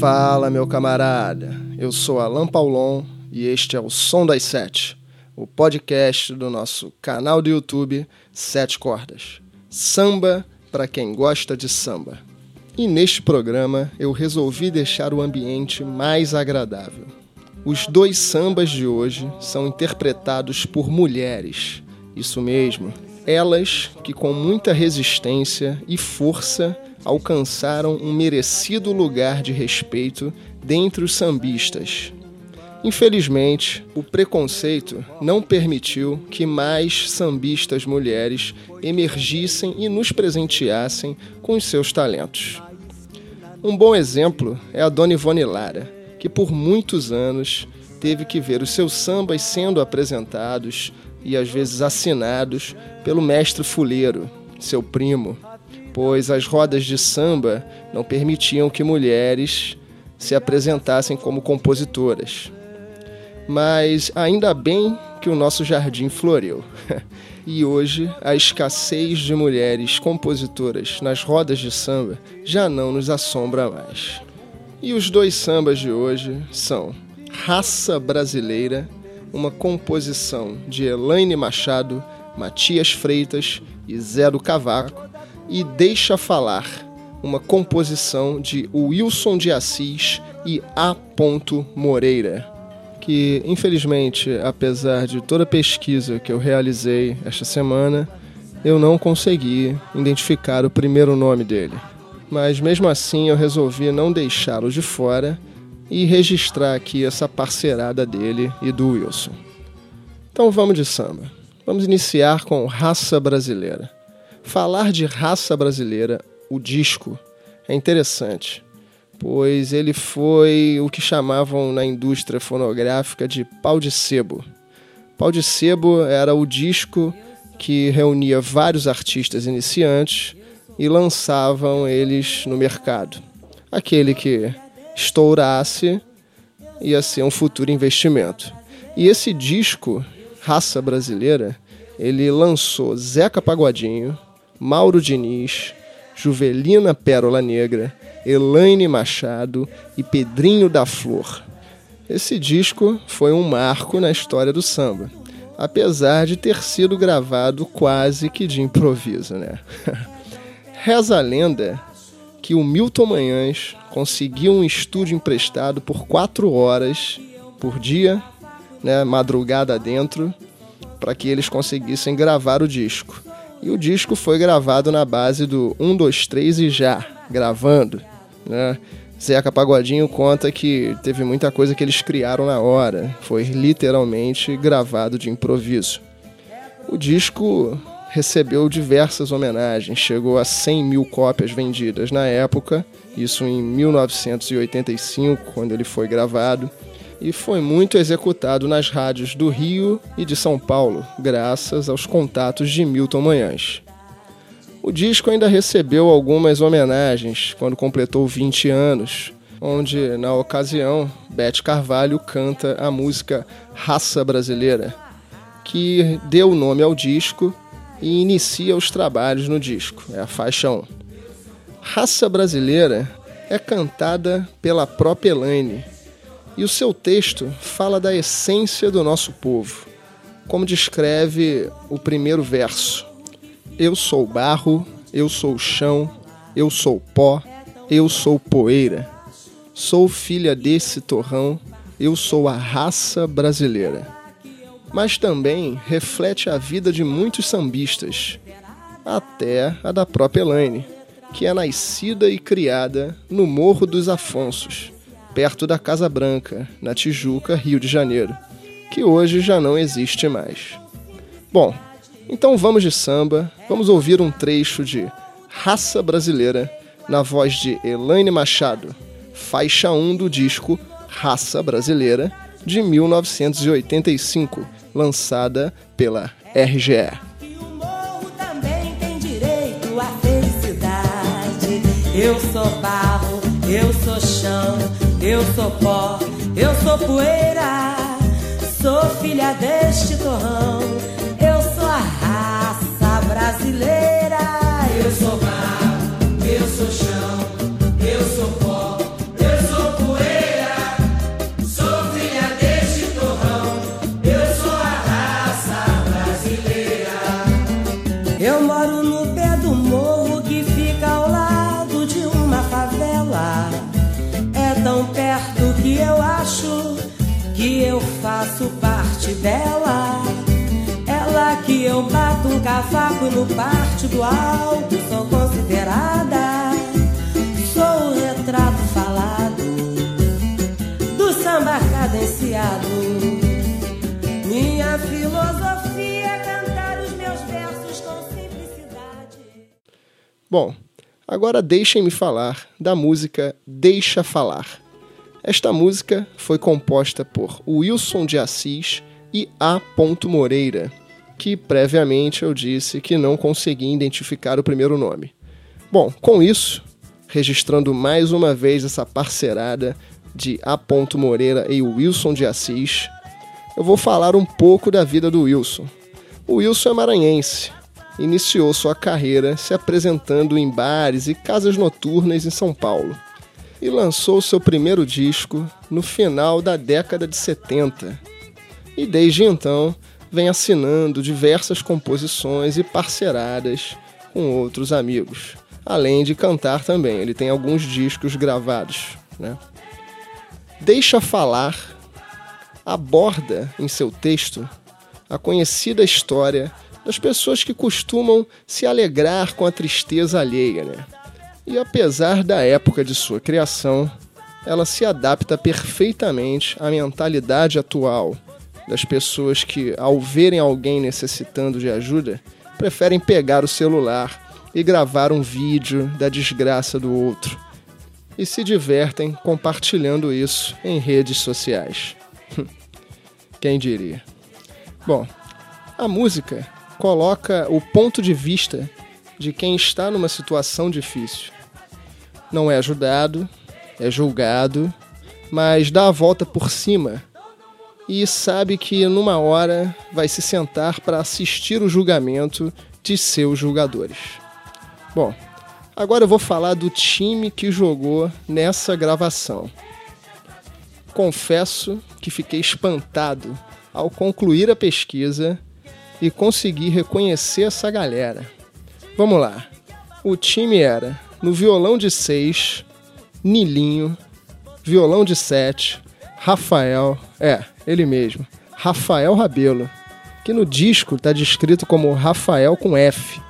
Fala, meu camarada. Eu sou Alan Paulon e este é o Som das Sete, o podcast do nosso canal do YouTube Sete Cordas. Samba para quem gosta de samba. E neste programa eu resolvi deixar o ambiente mais agradável. Os dois sambas de hoje são interpretados por mulheres. Isso mesmo, elas que com muita resistência e força alcançaram um merecido lugar de respeito dentre os sambistas. Infelizmente, o preconceito não permitiu que mais sambistas mulheres emergissem e nos presenteassem com os seus talentos. Um bom exemplo é a Dona Ivone Lara, que por muitos anos teve que ver os seus sambas sendo apresentados e às vezes assinados pelo mestre fuleiro, seu primo, pois as rodas de samba não permitiam que mulheres se apresentassem como compositoras. Mas ainda bem que o nosso jardim floreou. e hoje a escassez de mulheres compositoras nas rodas de samba já não nos assombra mais. E os dois sambas de hoje são Raça Brasileira, uma composição de Elaine Machado, Matias Freitas e Zé do Cavaco, e Deixa Falar, uma composição de Wilson de Assis e A. Moreira. Que, infelizmente, apesar de toda a pesquisa que eu realizei esta semana, eu não consegui identificar o primeiro nome dele. Mas mesmo assim eu resolvi não deixá-lo de fora e registrar aqui essa parcerada dele e do Wilson. Então vamos de samba. Vamos iniciar com Raça Brasileira. Falar de raça brasileira, o disco, é interessante, pois ele foi o que chamavam na indústria fonográfica de pau de sebo. Pau de sebo era o disco que reunia vários artistas iniciantes e lançavam eles no mercado. Aquele que estourasse ia ser um futuro investimento. E esse disco, Raça Brasileira, ele lançou Zeca Pagodinho, Mauro Diniz, Juvelina Pérola Negra, Elaine Machado e Pedrinho da Flor. Esse disco foi um marco na história do samba, apesar de ter sido gravado quase que de improviso, né? Reza a lenda que o Milton Manhães conseguiu um estúdio emprestado por quatro horas por dia, né, madrugada dentro, para que eles conseguissem gravar o disco. E o disco foi gravado na base do 1, 2, 3 e já, gravando. Né? Zeca Pagodinho conta que teve muita coisa que eles criaram na hora, foi literalmente gravado de improviso. O disco recebeu diversas homenagens, chegou a 100 mil cópias vendidas na época, isso em 1985, quando ele foi gravado e foi muito executado nas rádios do Rio e de São Paulo, graças aos contatos de Milton Manhães. O disco ainda recebeu algumas homenagens quando completou 20 anos, onde, na ocasião, Beth Carvalho canta a música Raça Brasileira, que deu o nome ao disco e inicia os trabalhos no disco, é a faixa 1. Raça Brasileira é cantada pela própria Elaine, e o seu texto fala da essência do nosso povo, como descreve o primeiro verso: Eu sou barro, eu sou chão, eu sou pó, eu sou poeira. Sou filha desse torrão, eu sou a raça brasileira. Mas também reflete a vida de muitos sambistas, até a da própria Elaine, que é nascida e criada no Morro dos Afonsos perto da Casa Branca, na Tijuca, Rio de Janeiro, que hoje já não existe mais. Bom, então vamos de samba, vamos ouvir um trecho de Raça Brasileira na voz de Elaine Machado, faixa 1 do disco Raça Brasileira de 1985, lançada pela RGE. Eu sou barro, eu sou chão, eu sou pó, eu sou poeira, sou filha deste torrão. Eu sou a raça brasileira. Eu sou mar, eu sou chão, parte dela. Ela que eu bato um cavaco no parte do alto, sou considerada. Sou o retrato falado do samba cadenciado. Minha filosofia é cantar os meus versos com simplicidade. Bom, agora deixem-me falar da música Deixa Falar. Esta música foi composta por Wilson de Assis e A. Moreira, que previamente eu disse que não consegui identificar o primeiro nome. Bom, com isso, registrando mais uma vez essa parcerada de A. Moreira e Wilson de Assis, eu vou falar um pouco da vida do Wilson. O Wilson é maranhense. Iniciou sua carreira se apresentando em bares e casas noturnas em São Paulo e lançou seu primeiro disco no final da década de 70. E desde então vem assinando diversas composições e parceiradas com outros amigos, além de cantar também. Ele tem alguns discos gravados. Né? Deixa Falar aborda em seu texto a conhecida história das pessoas que costumam se alegrar com a tristeza alheia. Né? E apesar da época de sua criação, ela se adapta perfeitamente à mentalidade atual das pessoas que, ao verem alguém necessitando de ajuda, preferem pegar o celular e gravar um vídeo da desgraça do outro e se divertem compartilhando isso em redes sociais. Quem diria? Bom, a música coloca o ponto de vista de quem está numa situação difícil não é ajudado, é julgado, mas dá a volta por cima e sabe que numa hora vai se sentar para assistir o julgamento de seus julgadores. Bom, agora eu vou falar do time que jogou nessa gravação. Confesso que fiquei espantado ao concluir a pesquisa e conseguir reconhecer essa galera. Vamos lá. O time era no violão de seis, Nilinho, violão de sete, Rafael, é, ele mesmo, Rafael Rabelo, que no disco está descrito como Rafael com F.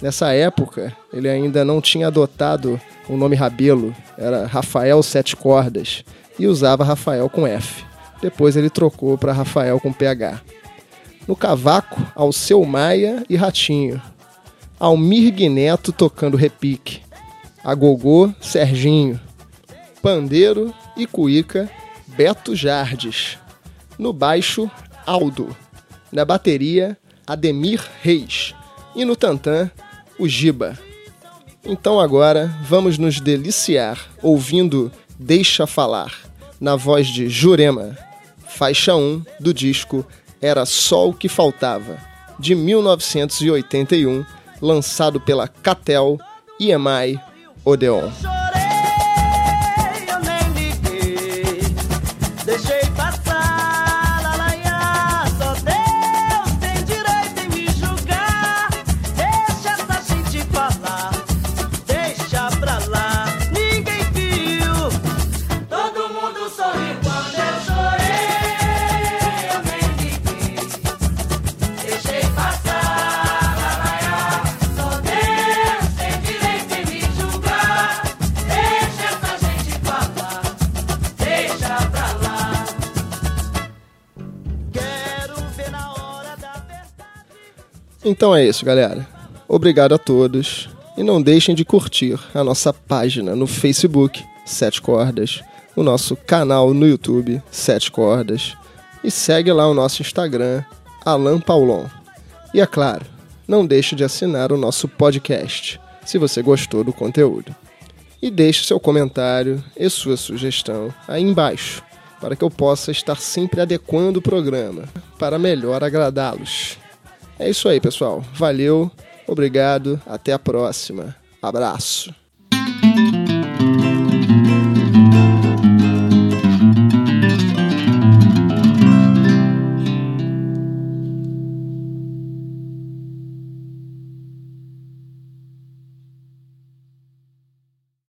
Nessa época, ele ainda não tinha adotado o nome Rabelo, era Rafael Sete Cordas, e usava Rafael com F. Depois ele trocou para Rafael com PH. No cavaco, Alceu Maia e Ratinho. Almir Guineto tocando repique agogô Serginho, pandeiro e cuíca Beto Jardes, no baixo Aldo, na bateria Ademir Reis e no tantã o Giba. Então agora vamos nos deliciar ouvindo Deixa Falar, na voz de Jurema, faixa 1 do disco Era Só o que Faltava, de 1981, lançado pela Catel EMI Odeon. Então é isso, galera. Obrigado a todos. E não deixem de curtir a nossa página no Facebook, Sete Cordas, o nosso canal no YouTube, Sete Cordas, e segue lá o nosso Instagram, Alan Paulon. E é claro, não deixe de assinar o nosso podcast, se você gostou do conteúdo. E deixe seu comentário e sua sugestão aí embaixo, para que eu possa estar sempre adequando o programa para melhor agradá-los. É isso aí, pessoal. Valeu, obrigado, até a próxima. Abraço.